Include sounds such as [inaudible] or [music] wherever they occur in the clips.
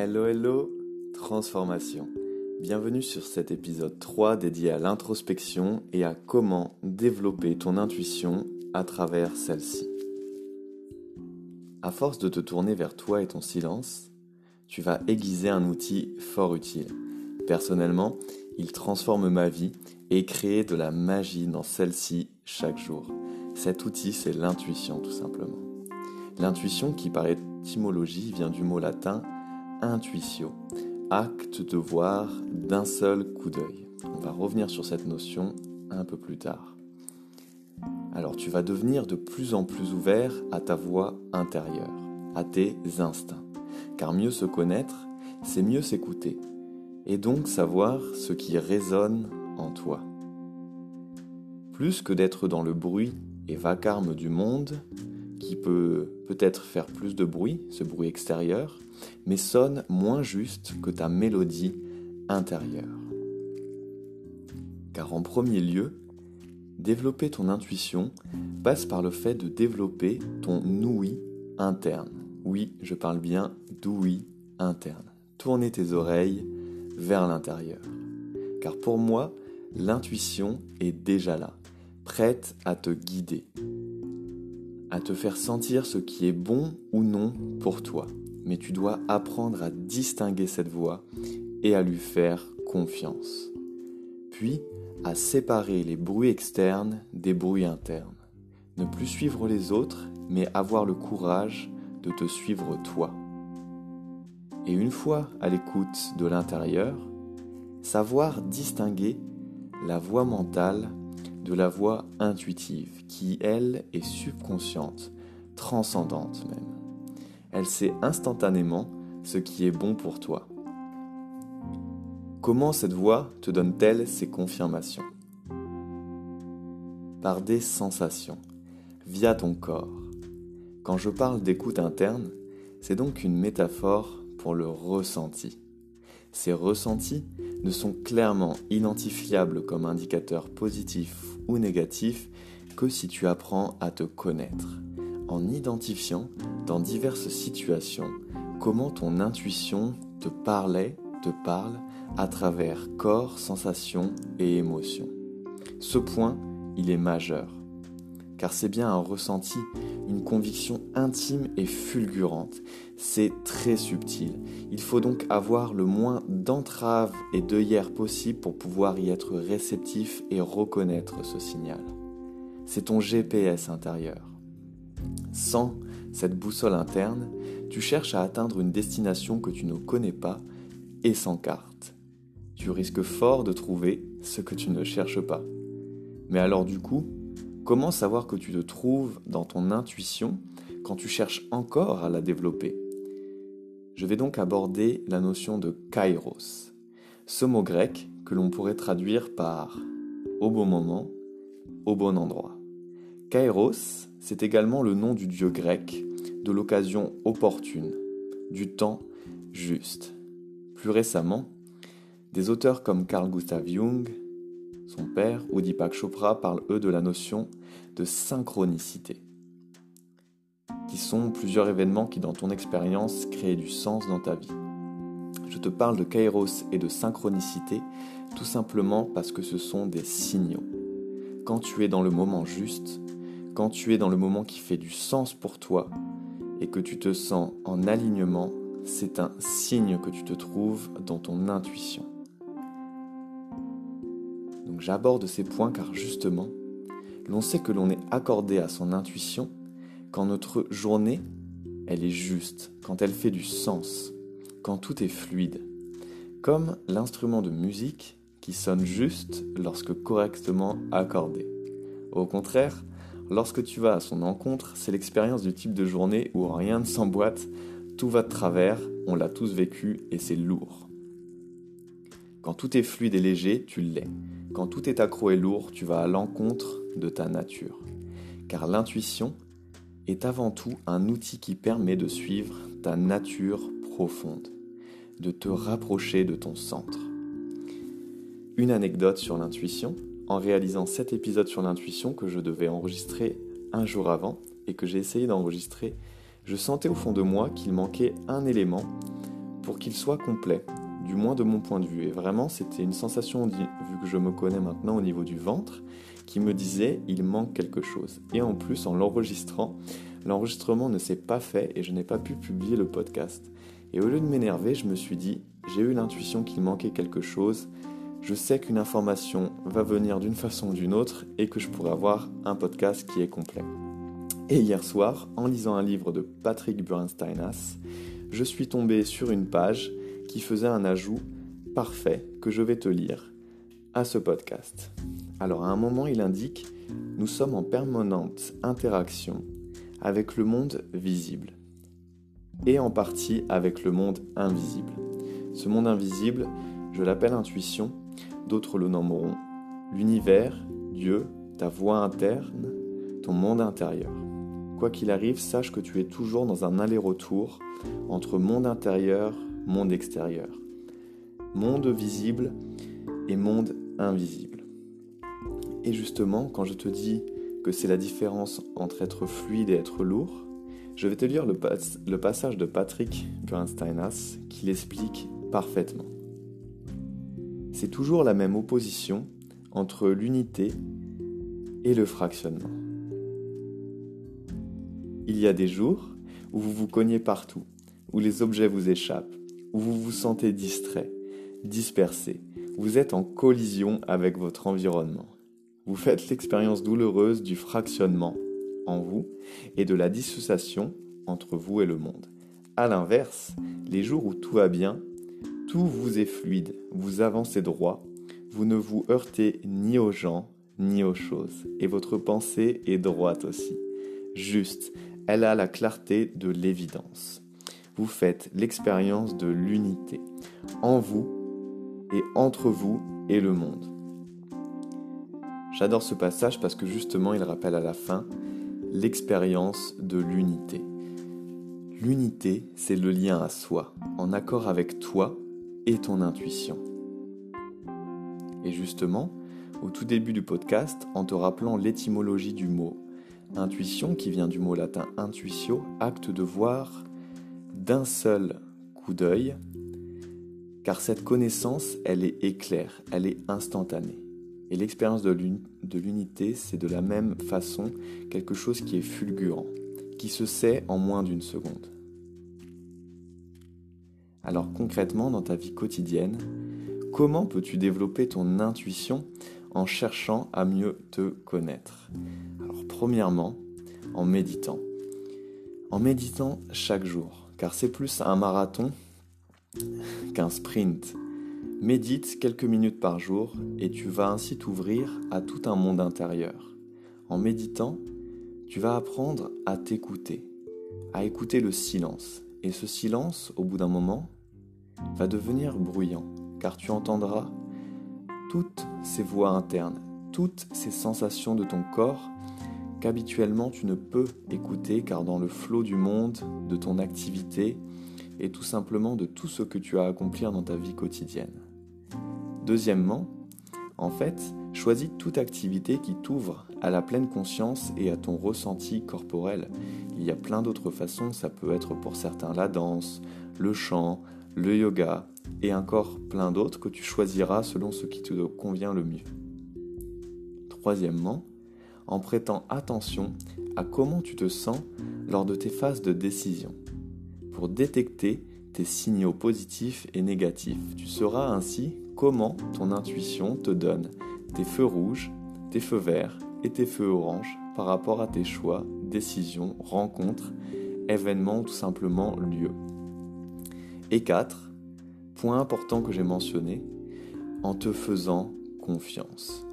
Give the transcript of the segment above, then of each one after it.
Hello hello, transformation. Bienvenue sur cet épisode 3 dédié à l'introspection et à comment développer ton intuition à travers celle-ci. À force de te tourner vers toi et ton silence, tu vas aiguiser un outil fort utile. Personnellement, il transforme ma vie et crée de la magie dans celle-ci chaque jour. Cet outil, c'est l'intuition tout simplement. L'intuition qui par étymologie vient du mot latin intuitio, acte de voir d'un seul coup d'œil. On va revenir sur cette notion un peu plus tard. Alors tu vas devenir de plus en plus ouvert à ta voix intérieure, à tes instincts. Car mieux se connaître, c'est mieux s'écouter, et donc savoir ce qui résonne en toi. Plus que d'être dans le bruit et vacarme du monde, peut peut-être faire plus de bruit, ce bruit extérieur, mais sonne moins juste que ta mélodie intérieure. Car en premier lieu, développer ton intuition passe par le fait de développer ton ouïe interne. Oui, je parle bien d'ouïe interne. Tourner tes oreilles vers l'intérieur. Car pour moi, l'intuition est déjà là, prête à te guider, à te faire sentir ce qui est bon ou non pour toi. Mais tu dois apprendre à distinguer cette voix et à lui faire confiance. Puis, à séparer les bruits externes des bruits internes. Ne plus suivre les autres, mais avoir le courage de te suivre toi. Et une fois à l'écoute de l'intérieur, savoir distinguer la voix mentale de la voix intuitive, qui, elle, est subconsciente, transcendante même. Elle sait instantanément ce qui est bon pour toi. Comment cette voix te donne-t-elle ces confirmations? Par des sensations, via ton corps. Quand je parle d'écoute interne, c'est donc une métaphore pour le ressenti. Ces ressentis ne sont clairement identifiables comme indicateurs positifs ou négatifs que si tu apprends à te connaître, en identifiant dans diverses situations comment ton intuition te parlait, te parle à travers corps, sensations et émotions. Ce point, il est majeur, car c'est bien un ressenti, une conviction intime et fulgurante. C'est très subtil. Il faut donc avoir le moins d'entraves et d'œillères possible pour pouvoir y être réceptif et reconnaître ce signal. C'est ton GPS intérieur. Sans cette boussole interne, tu cherches à atteindre une destination que tu ne connais pas et sans carte. Tu risques fort de trouver ce que tu ne cherches pas. Mais alors du coup, Comment savoir que tu te trouves dans ton intuition quand tu cherches encore à la développer? Je vais donc aborder la notion de kairos, ce mot grec que l'on pourrait traduire par au bon moment, au bon endroit. Kairos, c'est également le nom du dieu grec de l'occasion opportune, du temps juste. Plus récemment, des auteurs comme Carl Gustav Jung, son père, ou Deepak Chopra, parlent eux de la notion de synchronicité, qui sont plusieurs événements qui dans ton expérience créent du sens dans ta vie. Je te parle de kairos et de synchronicité tout simplement parce que ce sont des signaux. Quand tu es dans le moment juste, quand tu es dans le moment qui fait du sens pour toi et que tu te sens en alignement, c'est un signe que tu te trouves dans ton intuition j'aborde ces points car justement, l'on sait que l'on est accordé à son intuition quand notre journée, elle est juste, quand elle fait du sens, quand tout est fluide, comme l'instrument de musique qui sonne juste lorsque correctement accordé. Au contraire, lorsque tu vas à son encontre, c'est l'expérience du type de journée où rien ne s'emboîte, tout va de travers, on l'a tous vécu et c'est lourd. Quand tout est fluide et léger, tu l'es. Quand tout est accro et lourd, tu vas à l'encontre de ta nature. Car l'intuition est avant tout un outil qui permet de suivre ta nature profonde, de te rapprocher de ton centre. Une anecdote sur l'intuition, en réalisant cet épisode sur l'intuition que je devais enregistrer un jour avant et que j'ai essayé d'enregistrer, je sentais au fond de moi qu'il manquait un élément pour qu'il soit complet, du moins de mon point de vue. Et vraiment, c'était une sensation, vu que je me connais maintenant au niveau du ventre, qui me disait il manque quelque chose. Et en plus, en l'enregistrant, l'enregistrement ne s'est pas fait et je n'ai pas pu publier le podcast. Et au lieu de m'énerver, je me suis dit j'ai eu l'intuition qu'il manquait quelque chose. Je sais qu'une information va venir d'une façon ou d'une autre et que je pourrais avoir un podcast qui est complet. Et hier soir, en lisant un livre de Patrick Bernsteinas, je suis tombé sur une page qui faisait un ajout parfait que je vais te lire à ce podcast. Alors à un moment, il indique Nous sommes en permanente interaction avec le monde visible et en partie avec le monde invisible. Ce monde invisible, je l'appelle intuition, d'autres le nommeront l'univers, Dieu, ta voix interne, ton monde intérieur. Quoi qu'il arrive, sache que tu es toujours dans un aller-retour entre monde intérieur, monde extérieur, monde visible et monde invisible. Et justement, quand je te dis que c'est la différence entre être fluide et être lourd, je vais te lire le, passage de Patrick Grunsteinas qui l'explique parfaitement. C'est toujours la même opposition entre l'unité et le fractionnement. Il y a des jours où vous vous cognez partout, où les objets vous échappent, où vous vous sentez distrait, dispersé, vous êtes en collision avec votre environnement. Vous faites l'expérience douloureuse du fractionnement en vous et de la dissociation entre vous et le monde. A l'inverse, les jours où tout va bien, tout vous est fluide, vous avancez droit, vous ne vous heurtez ni aux gens ni aux choses, et votre pensée est droite aussi. Juste, elle a la clarté de l'évidence. Vous faites l'expérience de l'unité en vous et entre vous et le monde. J'adore ce passage parce que justement il rappelle à la fin l'expérience de l'unité. L'unité, c'est le lien à soi, en accord avec toi et ton intuition. Et justement, au tout début du podcast, en te rappelant l'étymologie du mot Intuition, qui vient du mot latin intuitio, acte de voir d'un seul coup d'œil, car cette connaissance, elle est éclair, elle est instantanée. Et l'expérience de l'unité, c'est de la même façon quelque chose qui est fulgurant, qui se sait en moins d'une seconde. Alors concrètement, dans ta vie quotidienne, comment peux-tu développer ton intuition en cherchant à mieux te connaître? Premièrement, en méditant. En méditant chaque jour, car c'est plus un marathon qu'un sprint. Médite quelques minutes par jour et tu vas ainsi t'ouvrir à tout un monde intérieur. En méditant, tu vas apprendre à t'écouter, à écouter le silence. Et ce silence, au bout d'un moment, va devenir bruyant, car tu entendras toutes ces voix internes, toutes ces sensations de ton corps qu'habituellement tu ne peux écouter car dans le flot du monde, de ton activité et tout simplement de tout ce que tu as à accomplir dans ta vie quotidienne. Deuxièmement, en fait, choisis toute activité qui t'ouvre à la pleine conscience et à ton ressenti corporel. Il y a plein d'autres façons, ça peut être pour certains la danse, le chant, le yoga et encore plein d'autres que tu choisiras selon ce qui te convient le mieux. Troisièmement, en prêtant attention à comment tu te sens lors de tes phases de décision. Pour détecter tes signaux positifs et négatifs, tu sauras ainsi comment ton intuition te donne tes feux rouges, tes feux verts et tes feux oranges par rapport à tes choix, décisions, rencontres, événements ou tout simplement lieux. Et 4. Point important que j'ai mentionné, en te faisant confiance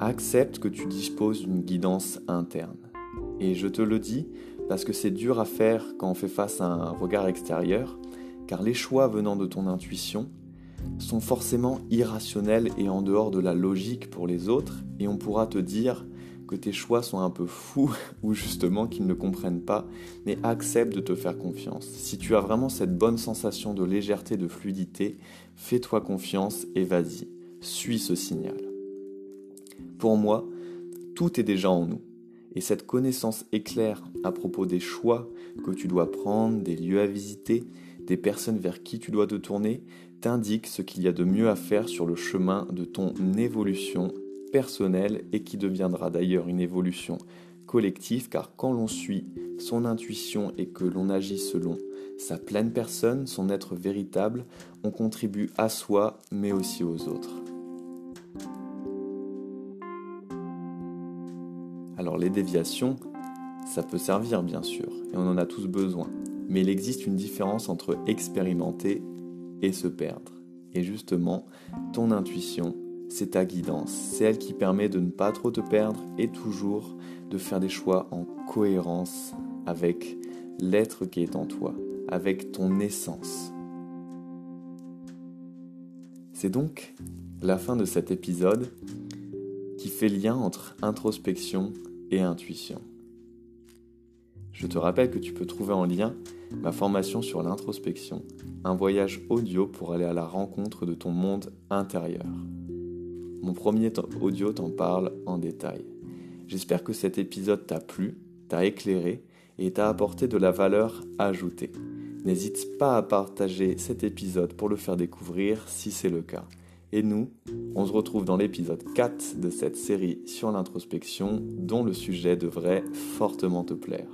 accepte que tu disposes d'une guidance interne. Et je te le dis parce que c'est dur à faire quand on fait face à un regard extérieur, car les choix venant de ton intuition sont forcément irrationnels et en dehors de la logique pour les autres, et on pourra te dire que tes choix sont un peu fous [laughs] ou justement qu'ils ne comprennent pas, mais accepte de te faire confiance. Si tu as vraiment cette bonne sensation de légèreté, de fluidité, fais-toi confiance et vas-y, suis ce signal. Pour moi, tout est déjà en nous. Et cette connaissance éclaire à propos des choix que tu dois prendre, des lieux à visiter, des personnes vers qui tu dois te tourner, t'indiquent ce qu'il y a de mieux à faire sur le chemin de ton évolution personnelle et qui deviendra d'ailleurs une évolution collective car quand l'on suit son intuition et que l'on agit selon sa pleine personne, son être véritable, on contribue à soi mais aussi aux autres. Alors les déviations, ça peut servir bien sûr, et on en a tous besoin, mais il existe une différence entre expérimenter et se perdre. Et justement, ton intuition, c'est ta guidance, c'est elle qui permet de ne pas trop te perdre et toujours de faire des choix en cohérence avec l'être qui est en toi, avec ton essence. C'est donc la fin de cet épisode qui fait lien entre introspection intuition. Je te rappelle que tu peux trouver en lien ma formation sur l'introspection, un voyage audio pour aller à la rencontre de ton monde intérieur. Mon premier audio t'en parle en détail. J'espère que cet épisode t'a plu, t'a éclairé et t'a apporté de la valeur ajoutée. N'hésite pas à partager cet épisode pour le faire découvrir si c'est le cas. Et nous, on se retrouve dans l'épisode 4 de cette série sur l'introspection dont le sujet devrait fortement te plaire.